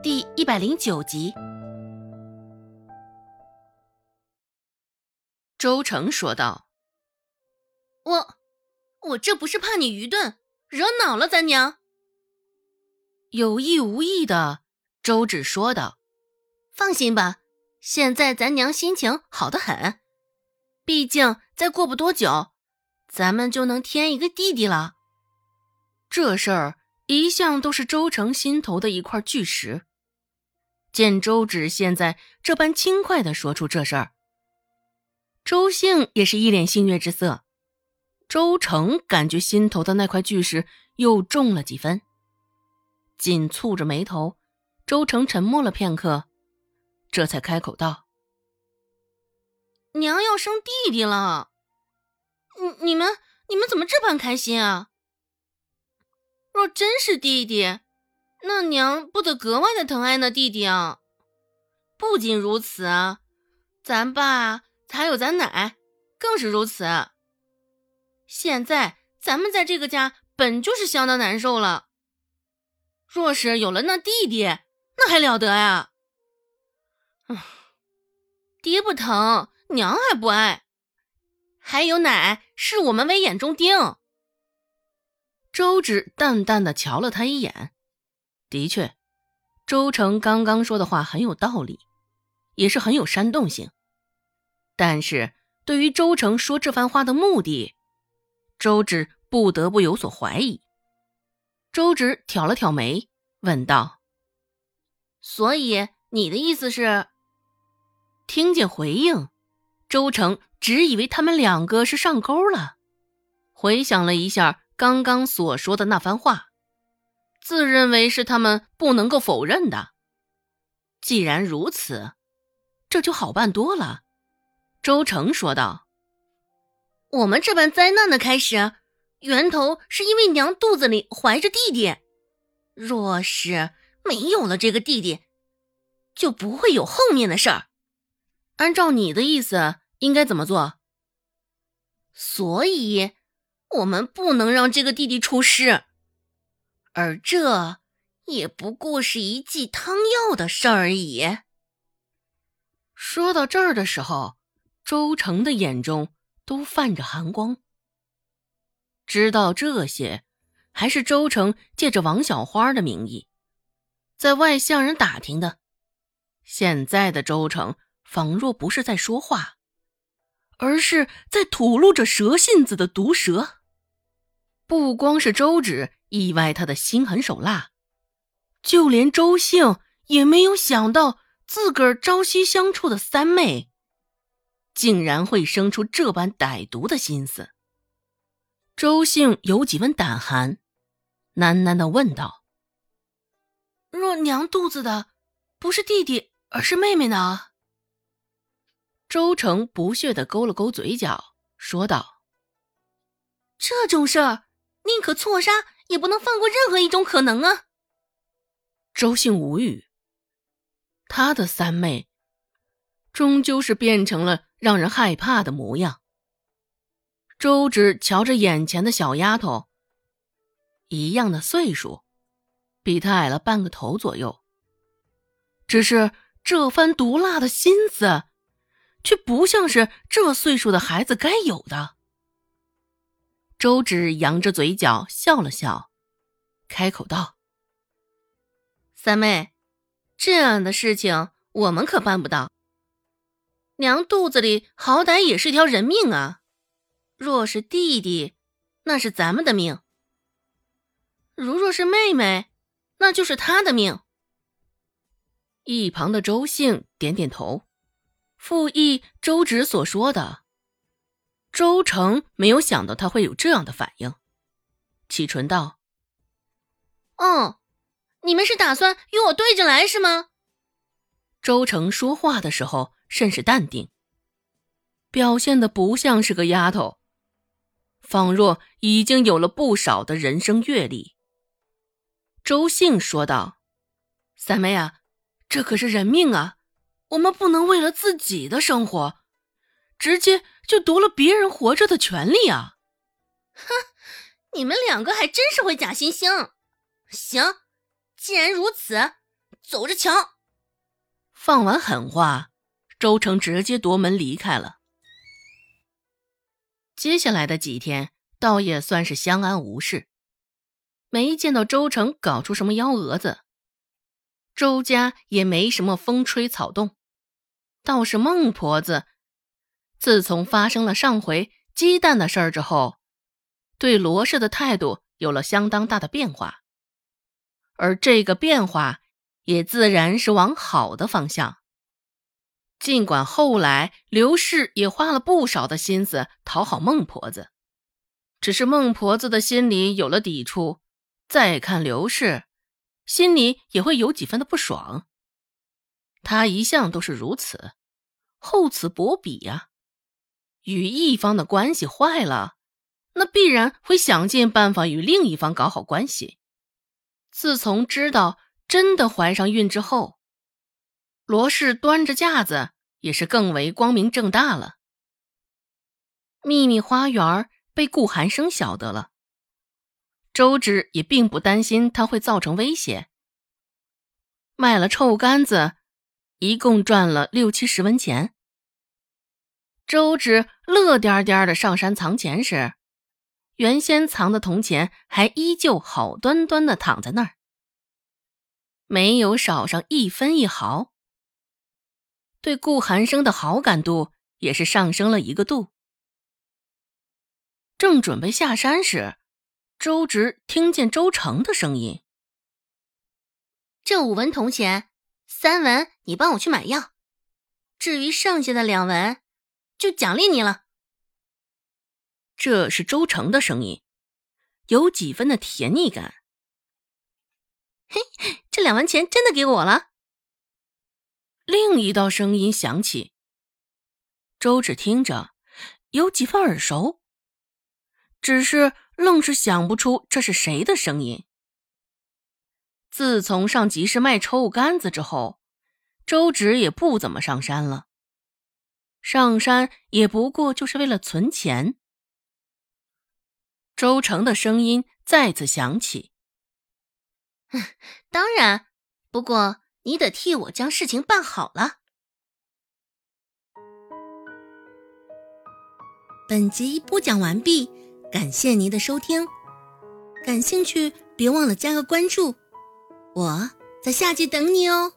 第一百零九集。周成说道：“我，我这不是怕你愚钝，惹恼了咱娘。”有意无意的，周芷说道：“放心吧，现在咱娘心情好得很。毕竟再过不多久，咱们就能添一个弟弟了。这事儿一向都是周成心头的一块巨石。见周芷现在这般轻快的说出这事儿。”周兴也是一脸欣悦之色，周成感觉心头的那块巨石又重了几分，紧蹙着眉头。周成沉默了片刻，这才开口道：“娘要生弟弟了，你你们你们怎么这般开心啊？若真是弟弟，那娘不得格外的疼爱那弟弟啊！不仅如此啊，咱爸……”还有咱奶，更是如此。现在咱们在这个家本就是相当难受了，若是有了那弟弟，那还了得呀！爹不疼，娘还不爱，还有奶视我们为眼中钉。周芷淡淡的瞧了他一眼，的确，周成刚刚说的话很有道理，也是很有煽动性。但是对于周成说这番话的目的，周芷不得不有所怀疑。周芷挑了挑眉，问道：“所以你的意思是？”听见回应，周成只以为他们两个是上钩了，回想了一下刚刚所说的那番话，自认为是他们不能够否认的。既然如此，这就好办多了。周成说道：“我们这般灾难的开始，源头是因为娘肚子里怀着弟弟。若是没有了这个弟弟，就不会有后面的事儿。按照你的意思，应该怎么做？所以，我们不能让这个弟弟出事。而这也不过是一剂汤药的事儿而已。”说到这儿的时候。周成的眼中都泛着寒光。知道这些，还是周成借着王小花的名义，在外向人打听的。现在的周成仿若不是在说话，而是在吐露着蛇信子的毒舌。不光是周芷意外他的心狠手辣，就连周兴也没有想到自个儿朝夕相处的三妹。竟然会生出这般歹毒的心思。周兴有几分胆寒，喃喃的问道：“若娘肚子的不是弟弟，而是妹妹呢？”周成不屑的勾了勾嘴角，说道：“这种事儿，宁可错杀，也不能放过任何一种可能啊！”周兴无语，他的三妹。终究是变成了让人害怕的模样。周芷瞧着眼前的小丫头，一样的岁数，比他矮了半个头左右。只是这番毒辣的心思，却不像是这岁数的孩子该有的。周芷扬着嘴角笑了笑，开口道：“三妹，这样的事情我们可办不到。”娘肚子里好歹也是条人命啊！若是弟弟，那是咱们的命；如若是妹妹，那就是她的命。一旁的周兴点点头，附议周芷所说的。周成没有想到他会有这样的反应，启唇道：“哦，你们是打算与我对着来是吗？”周成说话的时候。甚是淡定，表现的不像是个丫头，仿若已经有了不少的人生阅历。周兴说道：“三妹啊，这可是人命啊，我们不能为了自己的生活，直接就夺了别人活着的权利啊！”哼，你们两个还真是会假惺惺。行，既然如此，走着瞧。放完狠话，周成直接夺门离开了。接下来的几天，倒也算是相安无事，没见到周成搞出什么幺蛾子，周家也没什么风吹草动。倒是孟婆子，自从发生了上回鸡蛋的事儿之后，对罗氏的态度有了相当大的变化，而这个变化也自然是往好的方向。尽管后来刘氏也花了不少的心思讨好孟婆子，只是孟婆子的心里有了抵触，再看刘氏，心里也会有几分的不爽。他一向都是如此，厚此薄彼呀。与一方的关系坏了，那必然会想尽办法与另一方搞好关系。自从知道真的怀上孕之后，罗氏端着架子也是更为光明正大了。秘密花园被顾寒生晓得了，周芷也并不担心他会造成威胁，卖了臭干子。一共赚了六七十文钱。周芷乐颠颠的上山藏钱时，原先藏的铜钱还依旧好端端的躺在那儿，没有少上一分一毫。对顾寒生的好感度也是上升了一个度。正准备下山时，周芷听见周成的声音：“这五文铜钱。”三文，你帮我去买药。至于剩下的两文，就奖励你了。这是周成的声音，有几分的甜腻感。嘿，这两文钱真的给我了。另一道声音响起，周芷听着有几分耳熟，只是愣是想不出这是谁的声音。自从上集市卖臭干子之后，周芷也不怎么上山了。上山也不过就是为了存钱。周成的声音再次响起：“当然，不过你得替我将事情办好了。”本集播讲完毕，感谢您的收听。感兴趣，别忘了加个关注。我在下集等你哦。